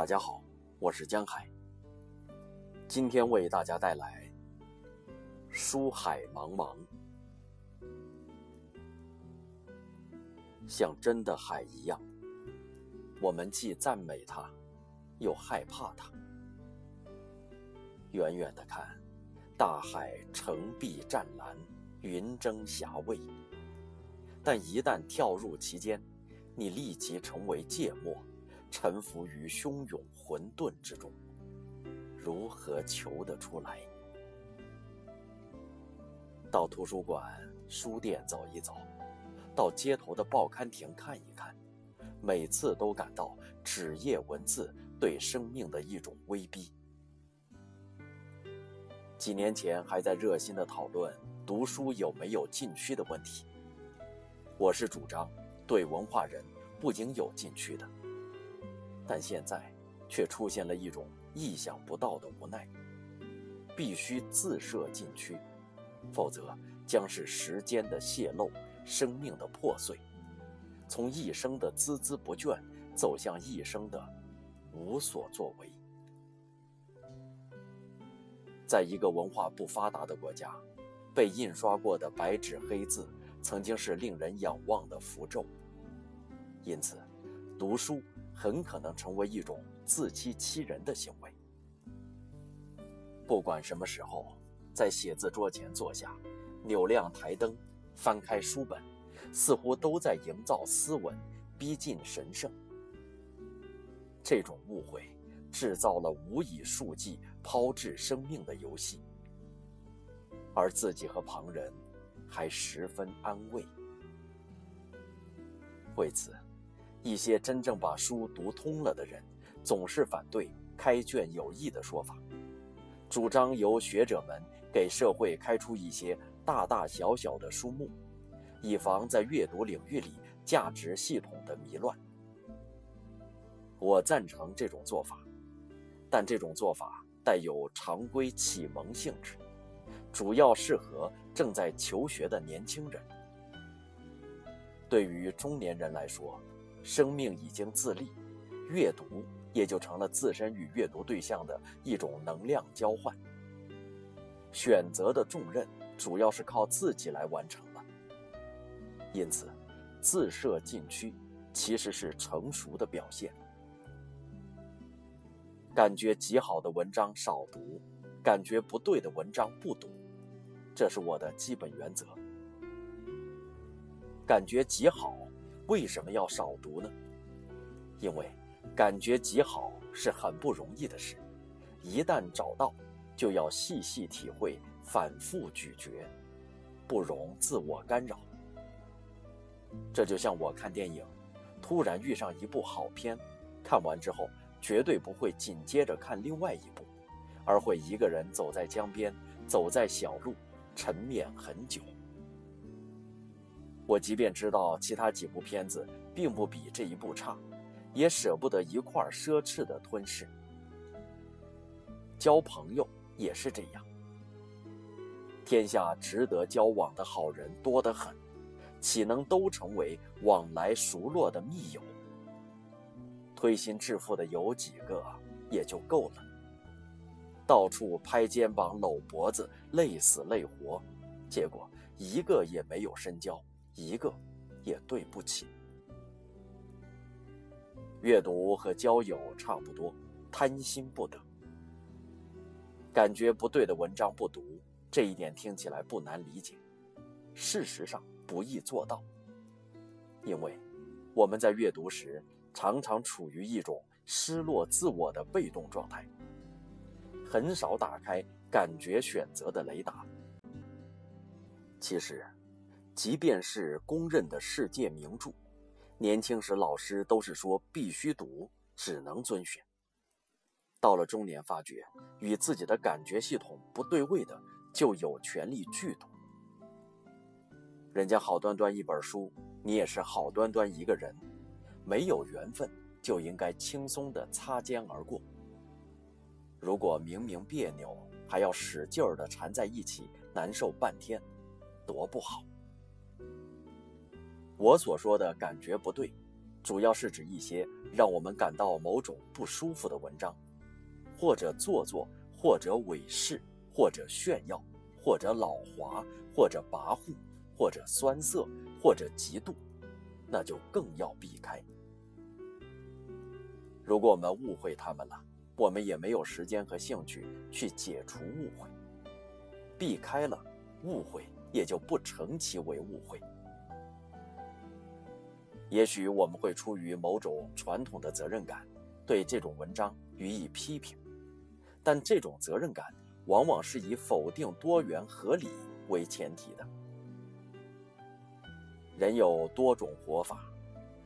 大家好，我是江海。今天为大家带来《书海茫茫》，像真的海一样，我们既赞美它，又害怕它。远远的看，大海澄碧湛蓝，云蒸霞蔚；但一旦跳入其间，你立即成为芥末。沉浮于汹涌混沌之中，如何求得出来？到图书馆、书店走一走，到街头的报刊亭看一看，每次都感到纸页文字对生命的一种威逼。几年前还在热心的讨论读书有没有禁区的问题，我是主张对文化人不应有禁区的。但现在，却出现了一种意想不到的无奈，必须自设禁区，否则将是时间的泄露，生命的破碎，从一生的孜孜不倦走向一生的无所作为。在一个文化不发达的国家，被印刷过的白纸黑字曾经是令人仰望的符咒，因此，读书。很可能成为一种自欺欺人的行为。不管什么时候，在写字桌前坐下，扭亮台灯，翻开书本，似乎都在营造斯文，逼近神圣。这种误会制造了无以数计、抛掷生命的游戏，而自己和旁人还十分安慰。为此。一些真正把书读通了的人，总是反对开卷有益的说法，主张由学者们给社会开出一些大大小小的书目，以防在阅读领域里价值系统的迷乱。我赞成这种做法，但这种做法带有常规启蒙性质，主要适合正在求学的年轻人。对于中年人来说，生命已经自立，阅读也就成了自身与阅读对象的一种能量交换。选择的重任主要是靠自己来完成的，因此，自设禁区其实是成熟的表现。感觉极好的文章少读，感觉不对的文章不读，这是我的基本原则。感觉极好。为什么要少读呢？因为感觉极好是很不容易的事，一旦找到，就要细细体会，反复咀嚼，不容自我干扰。这就像我看电影，突然遇上一部好片，看完之后绝对不会紧接着看另外一部，而会一个人走在江边，走在小路，沉湎很久。我即便知道其他几部片子并不比这一部差，也舍不得一块奢侈的吞噬。交朋友也是这样，天下值得交往的好人多得很，岂能都成为往来熟络的密友？推心置腹的有几个也就够了，到处拍肩膀搂脖子，累死累活，结果一个也没有深交。一个也对不起。阅读和交友差不多，贪心不得。感觉不对的文章不读，这一点听起来不难理解，事实上不易做到。因为我们在阅读时常常处于一种失落自我的被动状态，很少打开感觉选择的雷达。其实。即便是公认的世界名著，年轻时老师都是说必须读，只能遵循。到了中年，发觉与自己的感觉系统不对位的，就有权利拒读。人家好端端一本书，你也是好端端一个人，没有缘分就应该轻松的擦肩而过。如果明明别扭，还要使劲儿的缠在一起，难受半天，多不好。我所说的感觉不对，主要是指一些让我们感到某种不舒服的文章，或者做作，或者伪饰，或者炫耀，或者老滑，或者跋扈，或者酸涩，或者嫉妒，那就更要避开。如果我们误会他们了，我们也没有时间和兴趣去解除误会。避开了，误会也就不成其为误会。也许我们会出于某种传统的责任感，对这种文章予以批评，但这种责任感往往是以否定多元合理为前提的。人有多种活法，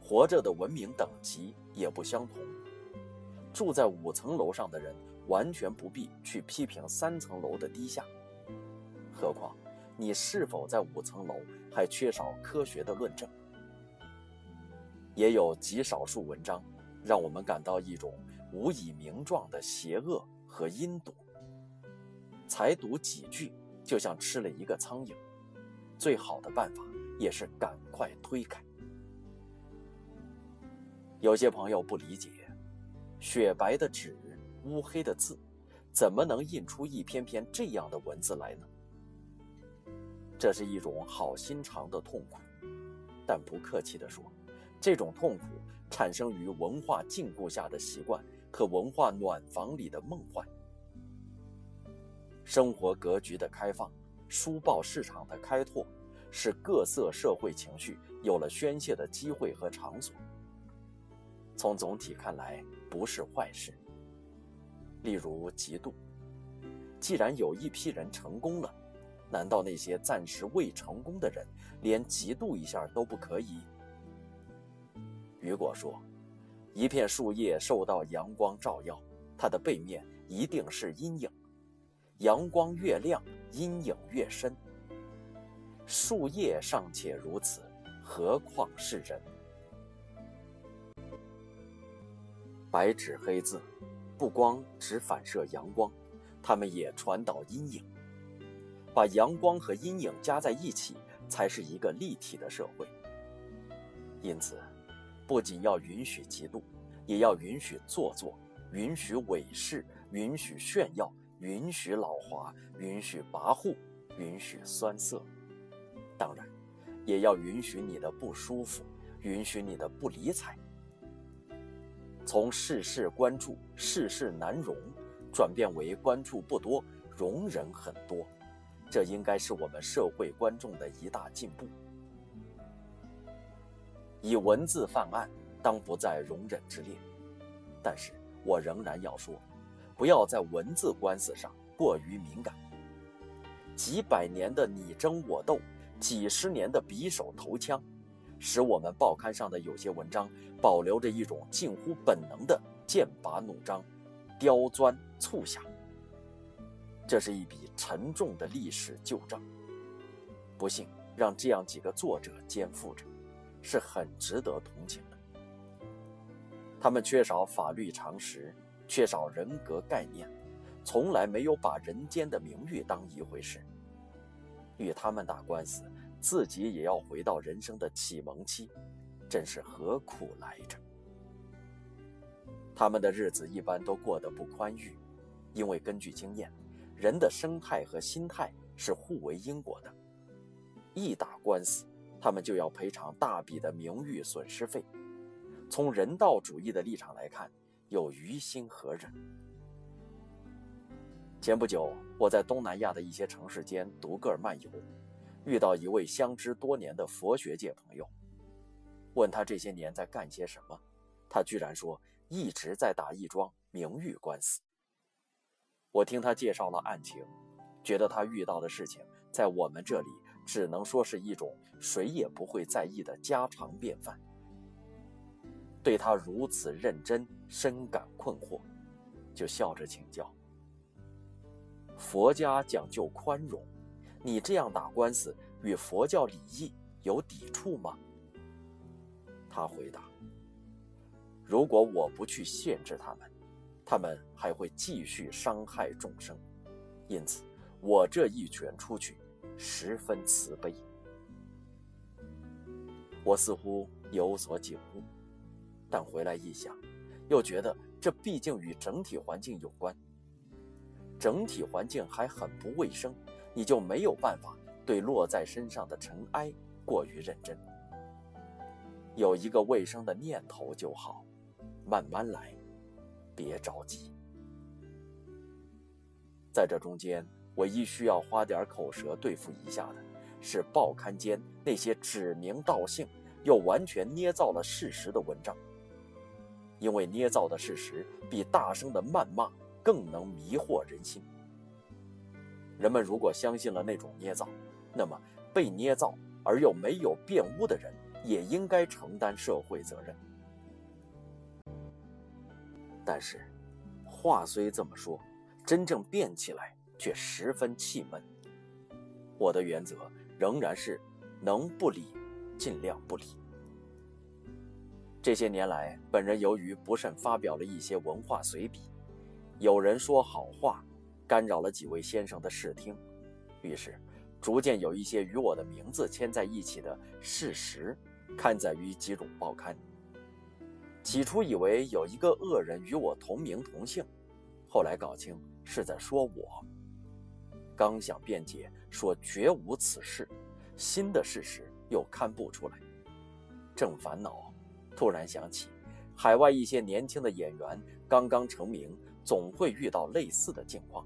活着的文明等级也不相同。住在五层楼上的人，完全不必去批评三层楼的低下。何况，你是否在五层楼，还缺少科学的论证。也有极少数文章，让我们感到一种无以名状的邪恶和阴毒。才读几句，就像吃了一个苍蝇。最好的办法，也是赶快推开。有些朋友不理解。雪白的纸，乌黑的字，怎么能印出一篇篇这样的文字来呢？这是一种好心肠的痛苦，但不客气地说，这种痛苦产生于文化禁锢下的习惯和文化暖房里的梦幻。生活格局的开放，书报市场的开拓，使各色社会情绪有了宣泄的机会和场所。从总体看来，不是坏事。例如嫉妒，既然有一批人成功了，难道那些暂时未成功的人连嫉妒一下都不可以？雨果说：“一片树叶受到阳光照耀，它的背面一定是阴影。阳光越亮，阴影越深。树叶尚且如此，何况是人？”白纸黑字，不光只反射阳光，它们也传导阴影。把阳光和阴影加在一起，才是一个立体的社会。因此，不仅要允许嫉妒，也要允许做作，允许伪饰，允许炫耀，允许老滑，允许跋扈，允许酸涩。当然，也要允许你的不舒服，允许你的不理睬。从事事关注、事事难容，转变为关注不多、容忍很多，这应该是我们社会观众的一大进步。以文字犯案，当不在容忍之列。但是我仍然要说，不要在文字官司上过于敏感。几百年的你争我斗，几十年的匕首投枪。使我们报刊上的有些文章保留着一种近乎本能的剑拔弩张、刁钻促狭。这是一笔沉重的历史旧账，不幸让这样几个作者肩负着，是很值得同情的。他们缺少法律常识，缺少人格概念，从来没有把人间的名誉当一回事。与他们打官司。自己也要回到人生的启蒙期，真是何苦来着？他们的日子一般都过得不宽裕，因为根据经验，人的生态和心态是互为因果的。一打官司，他们就要赔偿大笔的名誉损失费。从人道主义的立场来看，又于心何忍？前不久，我在东南亚的一些城市间独个漫游。遇到一位相知多年的佛学界朋友，问他这些年在干些什么，他居然说一直在打一桩名誉官司。我听他介绍了案情，觉得他遇到的事情在我们这里只能说是一种谁也不会在意的家常便饭。对他如此认真，深感困惑，就笑着请教：佛家讲究宽容。你这样打官司与佛教礼仪有抵触吗？他回答：“如果我不去限制他们，他们还会继续伤害众生。因此，我这一拳出去，十分慈悲。”我似乎有所警悟，但回来一想，又觉得这毕竟与整体环境有关。整体环境还很不卫生，你就没有办法对落在身上的尘埃过于认真。有一个卫生的念头就好，慢慢来，别着急。在这中间，唯一需要花点口舌对付一下的，是报刊间那些指名道姓又完全捏造了事实的文章。因为捏造的事实比大声的谩骂更能迷惑人心。人们如果相信了那种捏造，那么被捏造而又没有辩污的人。也应该承担社会责任，但是，话虽这么说，真正变起来却十分气闷。我的原则仍然是，能不理，尽量不理。这些年来，本人由于不慎发表了一些文化随笔，有人说好话，干扰了几位先生的视听，于是，逐渐有一些与我的名字牵在一起的事实。刊载于几种报刊。起初以为有一个恶人与我同名同姓，后来搞清是在说我。刚想辩解说绝无此事，新的事实又刊不出来。正烦恼，突然想起，海外一些年轻的演员刚刚成名，总会遇到类似的境况。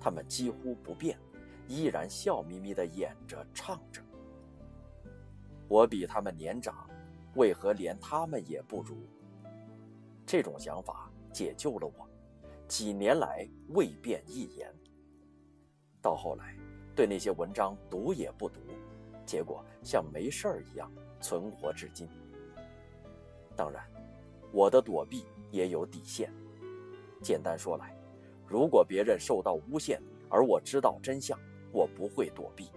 他们几乎不变，依然笑眯眯地演着唱着。我比他们年长，为何连他们也不如？这种想法解救了我，几年来未变一言。到后来，对那些文章读也不读，结果像没事儿一样存活至今。当然，我的躲避也有底线。简单说来，如果别人受到诬陷，而我知道真相，我不会躲避。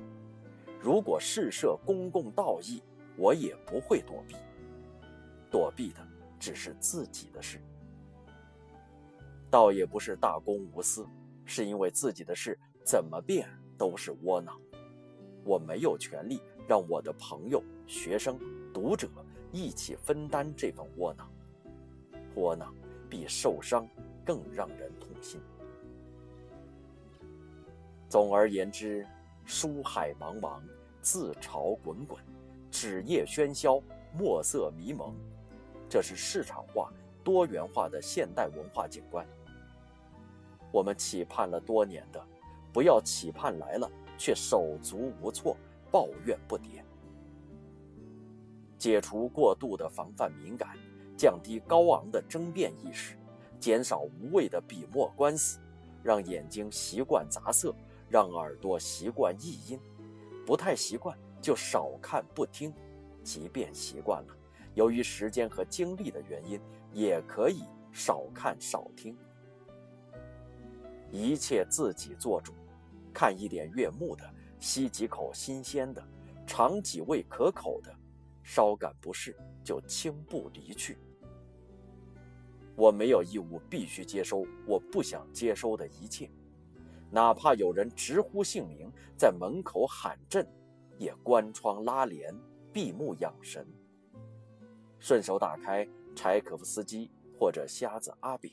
如果事涉公共道义，我也不会躲避。躲避的只是自己的事，倒也不是大公无私，是因为自己的事怎么变都是窝囊。我没有权利让我的朋友、学生、读者一起分担这份窝囊。窝囊比受伤更让人痛心。总而言之。书海茫茫，自潮滚滚，纸页喧嚣，墨色迷蒙，这是市场化、多元化的现代文化景观。我们期盼了多年的，不要期盼来了却手足无措，抱怨不迭。解除过度的防范敏感，降低高昂的争辩意识，减少无谓的笔墨官司，让眼睛习惯杂色。让耳朵习惯异音，不太习惯就少看不听；即便习惯了，由于时间和精力的原因，也可以少看少听。一切自己做主，看一点悦目的，吸几口新鲜的，尝几味可口的，稍感不适就轻步离去。我没有义务必须接收我不想接收的一切。哪怕有人直呼姓名，在门口喊阵，也关窗拉帘，闭目养神。顺手打开柴可夫斯基或者瞎子阿炳。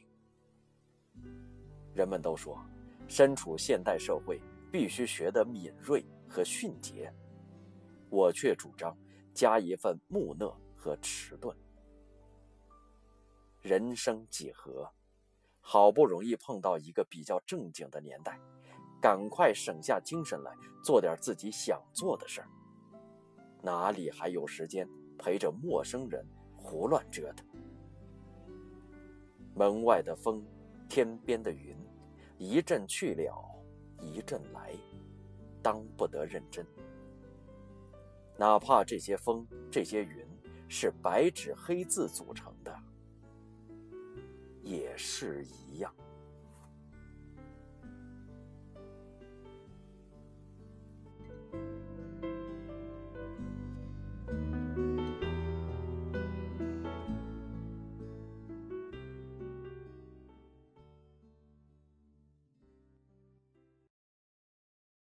人们都说，身处现代社会，必须学得敏锐和迅捷。我却主张加一份木讷和迟钝。人生几何？好不容易碰到一个比较正经的年代，赶快省下精神来做点自己想做的事儿，哪里还有时间陪着陌生人胡乱折腾？门外的风，天边的云，一阵去了，一阵来，当不得认真。哪怕这些风，这些云，是白纸黑字组成的。也是一样。